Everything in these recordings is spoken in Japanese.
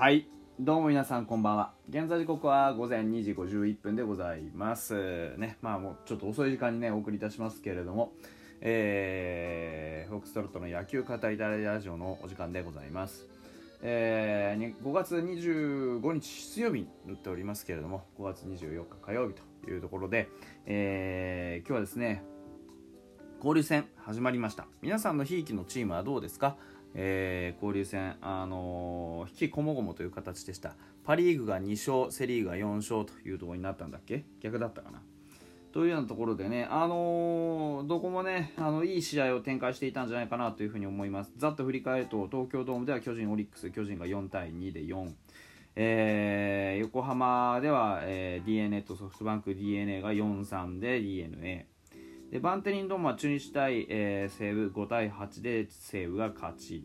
はい。どうも皆さんこんばんは。現在時刻は午前2時51分でございます。ねまあもうちょっと遅い時間にねお送りいたしますけれどもえー、フォックストロットの野球語りたいラジオのお時間でございます。えー、5月25日水曜日に塗っておりますけれども5月24日火曜日というところで、えー、今日はですね交流戦始まりました。皆さんのひいきのチームはどうですか？えー、交流戦、あのー、引きこもごもという形でした。パ・リーグが2勝、セ・リーグが4勝というところになったんだっけ？逆だったかな？というようなところでね、あのー、どこもね、あのいい試合を展開していたんじゃないかなというふうに思います。ざっと振り返ると、東京ドームでは巨人、オリックス、巨人が4対2で4。えー、横浜では、えー、d n a とソフトバンク d n a が4-3で d n a でバンテリンドームは中日対、えー、西武5対8で西武が勝ち。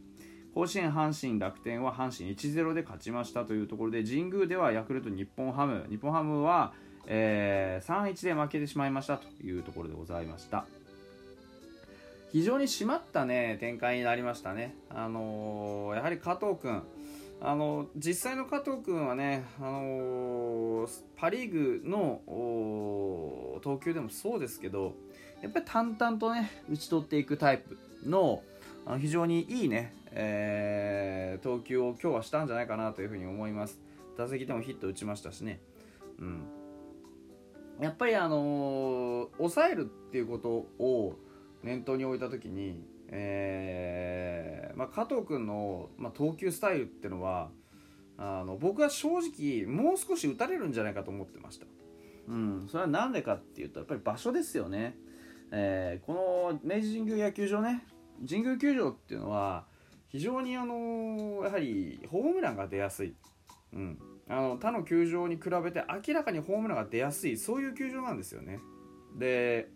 甲子園阪神楽天は阪神1-0で勝ちましたというところで神宮ではヤクルト日本ハム。日本ハムは、えー、3-1で負けてしまいましたというところでございました。非常に締まったね展開になりましたね。あのー、やはり加藤君。あの実際の加藤君はね、あのー、パ・リーグの投球でもそうですけどやっぱり淡々とね打ち取っていくタイプの非常にいいね、えー、投球を今日はしたんじゃないかなというふうに思います。打席でもヒット打ちましたしね。うん。やっぱりあのー、抑えるっていうことを念頭に置いた時に、えーまあ、加藤君の、まあ、投球スタイルっていうのはあの僕は正直もう少し打たれるんじゃないかと思ってました、うん、それは何でかっていうとやっぱり場所ですよね。えー、この明治神宮野球場ね神宮球場っていうのは非常にあのやはりホームランが出やすい、うん、あの他の球場に比べて明らかにホームランが出やすいそういう球場なんですよね。で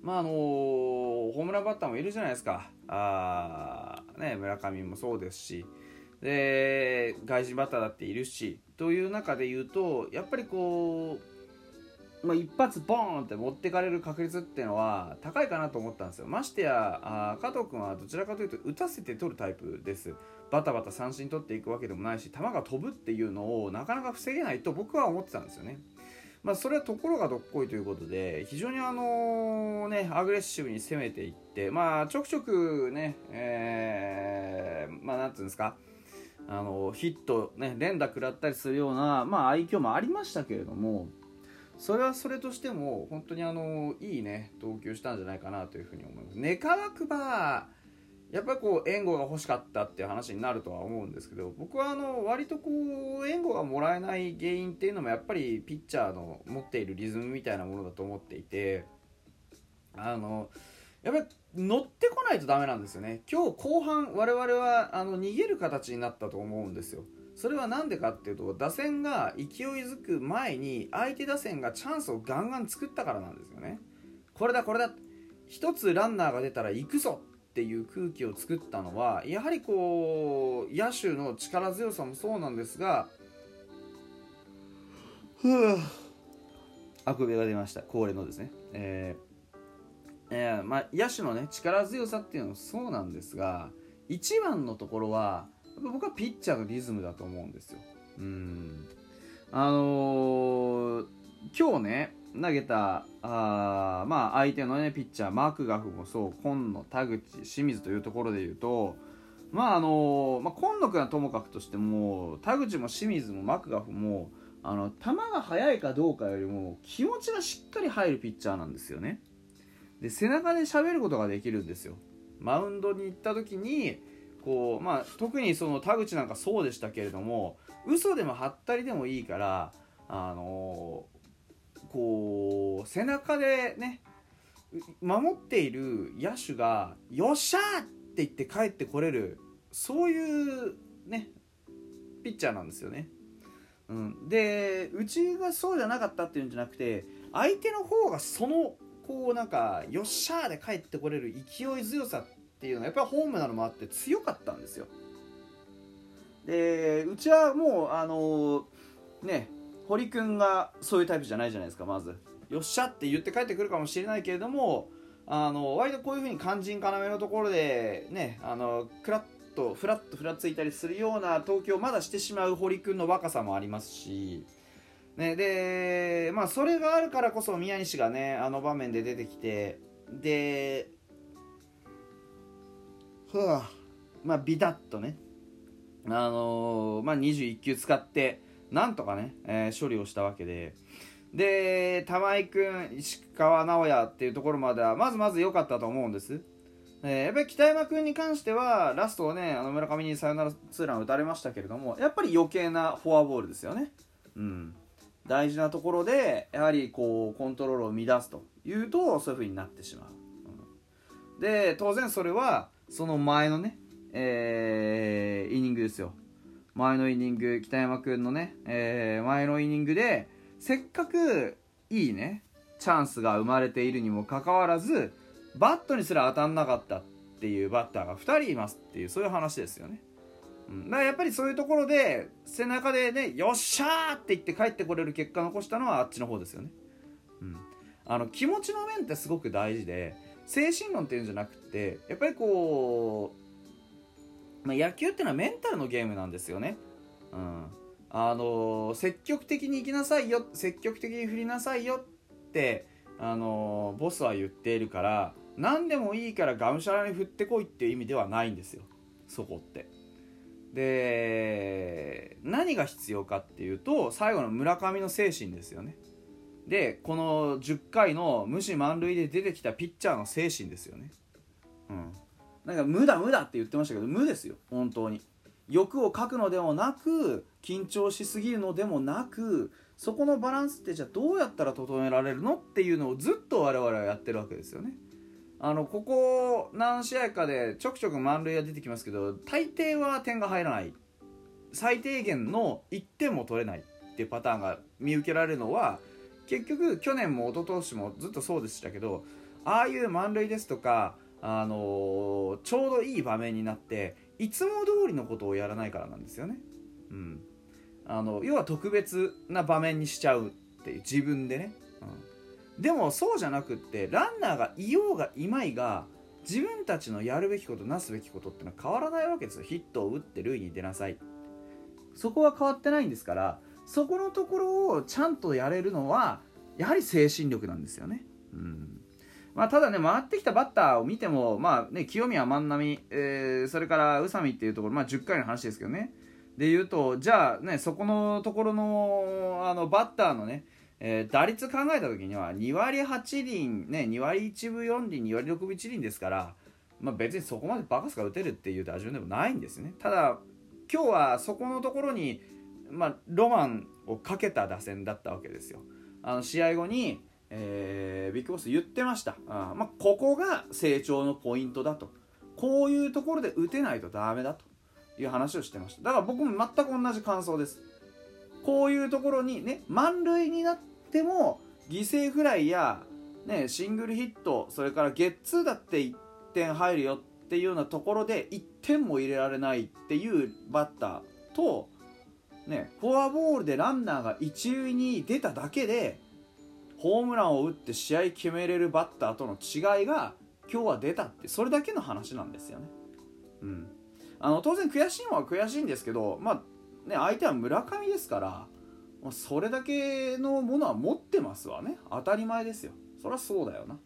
まああのホームランバッターもいるじゃないですか。あ、ね、村上もそうですし。で外人バッターだっているし。という中で言うとやっぱりこうまあ、一発ボーンって持ってかれる確率っていうのは高いかなと思ったんですよ。ましてやあ加藤君はどちらかというと打たせて取るタイプです。バタバタ三振取っていくわけでもないし球が飛ぶっていうのをなかなか防げないと僕は思ってたんですよね。まあ、それはところがどっこいということで非常にあのねアグレッシブに攻めていってまあちょくちょくねえー、まあなんていうんですかあのヒットね連打食らったりするようなまあ愛嬌もありましたけれどもそれはそれとしても本当にあのいいね投球したんじゃないかなというふうに思います。願わくばやっぱりこう援護が欲しかったっていう話になるとは思うんですけど僕はあの割とこう援護がもらえない原因っていうのもやっぱりピッチャーの持っているリズムみたいなものだと思っていてあのやっぱり乗ってこないとダメなんですよね。今日後半我々はあの逃げる形になったと思うんですよ。それは何でかっていうと打線が勢いづく前に相手打線がチャンスをガンガン作ったからなんですよね。これだこれだ。一つランナーが出たら行くぞっていう空気を作ったのはやはりこう野手の力強さもそうなんですがふうあくびが出ました。恒例のですね。えー、えー、まあ、野手のね力強さっていうのもそうなんですが一番のところは僕はピッチャーのリズムだと思うんですよ。うん。あのー、今日ね投げたあまあ相手のねピッチャーマークガフもそう今野田口清水というところで言うとまああのー、まあ、今野君はともかくとしても田口も清水もマクガフもあの球が速いかどうかよりも気持ちがしっかり入るピッチャーなんですよね。で背中で喋ることができるんですよ。マウンドに行った時にこうまあ特にその田口なんかそうでしたけれども嘘でもはったりでもいいからあのこう背中でね守っている野手が「よっしゃー!」って言って帰ってこれるそういうねピッチャーなんですよね。うん、でうちがそうじゃなかったっていうんじゃなくて相手の方がそのこうなんか「よっしゃー!」で帰ってこれる勢い強さっていうのはやっぱりホームなのもあって強かったんですよ。でうちはもうあのね堀君がそういうタイプじゃないじゃないですかまず。よっしゃって言って帰ってくるかもしれないけれどもあの割とこういうふうに肝心要のところでねあの食らっとフラッとふらついたりするような投球をまだしてしまう堀君の若さもありますし、ね、で、まあ、それがあるからこそ宮西がねあの場面で出てきてでふわまあビタッとねあのー、まあ、21球使ってなんとかね、えー、処理をしたわけで。で玉井君石川直也っていうところまではまずまず良かったと思うんです。えー、やっぱり北山君に関してはラストをねあの村上にサヨナラツーラン打たれましたけれどもやっぱり余計なフォアボールですよね、うん、大事なところでやはりこうコントロールを乱すというとそういう風になってしまう、で当然それはその前のね、えー、イニングですよ前のイニング北山君のね、えー、前のイニングでせっかくいいねチャンスが生まれているにもかかわらずバットにすら当たんなかったっていうバッターが2人いますっていうそういう話ですよね。うん、だからやっぱりそういうところで背中でねよっしゃーって言って帰ってこれる結果残したのはあっちの方ですよね。うん、あの気持ちの面ってすごく大事で精神論っていうんじゃなくてやっぱりこう、まあ、野球っていうのはメンタルのゲームなんですよね。うん、あの積極的に行きなさいよ積極的に振りなさいよってあのボスは言っているから何でもいいからがむしゃらに振ってこいっていう意味ではないんですよ。そこって。で何が必要かっていうと最後の村上の精神ですよね。でこの10回の無視満塁で出てきたピッチャーの精神ですよね。うん。なんか無だ無だって言ってましたけど無ですよ。本当に。欲をかくのでもなく緊張しすぎるのでもなくそこのバランスってじゃあどうやったら整えられるのっていうのをずっと我々はやってるわけですよね。あのここ何試合かでちょくちょく満塁が出てきますけど大抵は点が入らない。最低限の1点も取れないっていうパターンが見受けられるのは結局去年も一昨年もずっとそうでしたけどああいう満塁ですとか、あのー、ちょうどいい場面になっていつも通りのことをやらないからなんですよね。うん、あの要は特別な場面にしちゃうっていう自分でね。うんでもそうじゃなくってランナーがいようがいまいが自分たちのやるべきことなすべきことってのは変わらないわけですよヒットを打って塁に出なさいそこは変わってないんですからそこのところをちゃんとやれるのはやはり精神力なんですよね。うん。まあ、ただね、回ってきたバッターを見ても、まあね、清宮万波、えー、それから宇佐美っていうところ、まあ、10回の話ですけどね、で言うと、じゃあね、そこのところのあのバッターのね、えー、打率考えた時には2割8厘、ね、2割1分4厘2割6分1厘ですから、まあ、別にそこまでバカスカ打てるっていう打順でもないんですね。ただ今日はそこのところに、まあ、ロマンをかけた打線だったわけですよ。あの試合後に、えー、ビッグボス言ってました。あ、まあ、ここが成長のポイントだと。こういうところで打てないとダメだという話をしてました。だから僕も全く同じ感想です。こういうところにね満塁になっても犠牲フライや、ね、シングルヒットそれからゲッツーだって1点入るよっていうようなところで1点も入れられないっていうバッターと、ね、フォアボールでランナーが一塁に出ただけでホームランを打って試合決めれるバッターとの違いが今日は出たってそれだけの話なんですよね。うん、あの当然悔しいのは悔しいんですけど、まあ、ね、相手は村上ですから、それだけのものは持ってますわね。当たり前ですよ。そりゃそうだよな。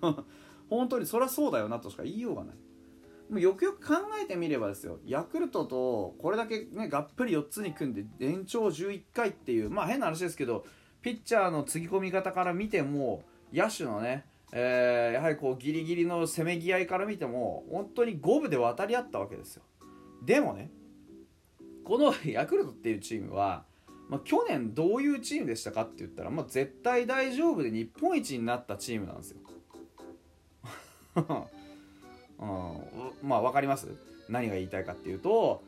本当にそりゃそうだよなとしか言いようがない。よくよく考えてみればですよ、ヤクルトとこれだけね、がっぷり4つに組んで延長11回っていう、まあ変な話ですけど、ピッチャーのつぎ込み方から見ても、野手のね、えー、やはりこうギリギリのせめぎ合いから見ても、本当に五分で渡り合ったわけですよ。でもね、この ヤクルトっていうチームは、まあ、去年どういうチームでしたかって言ったら、まあ、絶対大丈夫で日本一になったチームなんですよ。うん、まあ分かります？何が言いたいかっていうと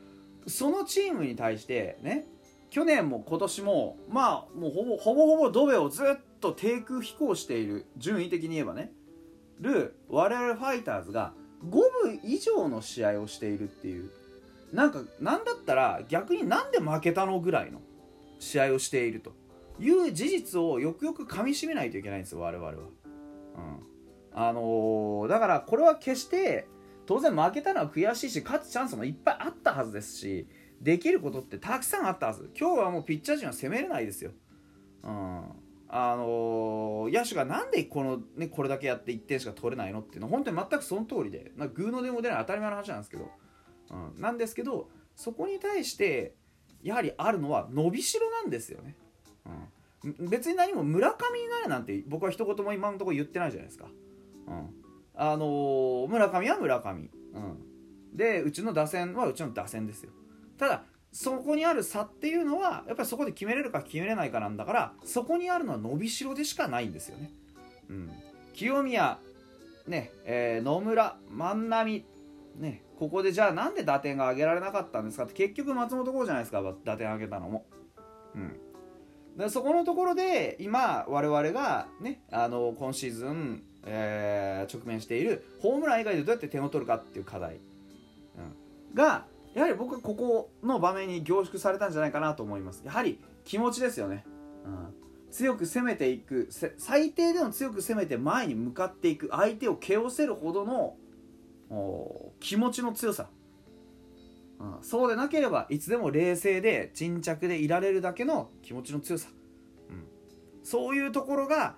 そのチームに対してね去年も今年もまあもうほぼほぼほぼドベをずっと低空飛行している順位的に言えばねる我々ファイターズが5分以上の試合をしているっていうなんかなんだったら逆になんで負けたのぐらいの試合をしているという事実をよくよくかみしめないといけないんですよ我々は。うんあのー、だからこれは決して当然負けたのは悔しいし勝つチャンスもいっぱいあったはずですしできることってたくさんあったはず。今日はもうピッチャー陣は攻めれないですよ、うん。あのー、野手がなんでこの、ね、これだけやって1点しか取れないのっていうのは本当に全くその通りでなんかグーのでも出ない当たり前の話なんですけど、うん、なんですけどそこに対してやはりあるのは伸びしろなんですよね、うん、別に何も村上になれなんて僕は一言も今のところ言ってないじゃないですか、うん、あのー、村上は村上、うん、でうちの打線はうちの打線ですよ。ただそこにある差っていうのはやっぱりそこで決めれるか決めれないかなんだからそこにあるのは伸びしろでしかないんですよね。うん、清宮、ねえー、野村万波、ね、ここでじゃあなんで打点が上げられなかったんですかって結局松本剛じゃないですか打点上げたのも。うん。でそこのところで今我々が、ね、あの今シーズン、えー、直面しているホームラン以外でどうやって点を取るかっていう課題、うん、がやはり僕はここの場面に凝縮されたんじゃないかなと思います。やはり気持ちですよね、うん、強く攻めていく最低でも強く攻めて前に向かっていく相手を蹴寄せるほどの気持ちの強さ、うん、そうでなければいつでも冷静で沈着でいられるだけの気持ちの強さ、うん、そういうところが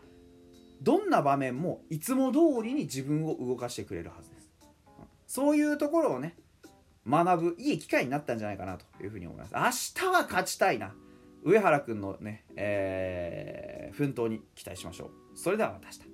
どんな場面もいつも通りに自分を動かしてくれるはずです、そういうところをね学ぶいい機会になったんじゃないかなというふうに思います。明日は勝ちたいな。上原くんのね、えー、奮闘に期待しましょう。それではまた明日。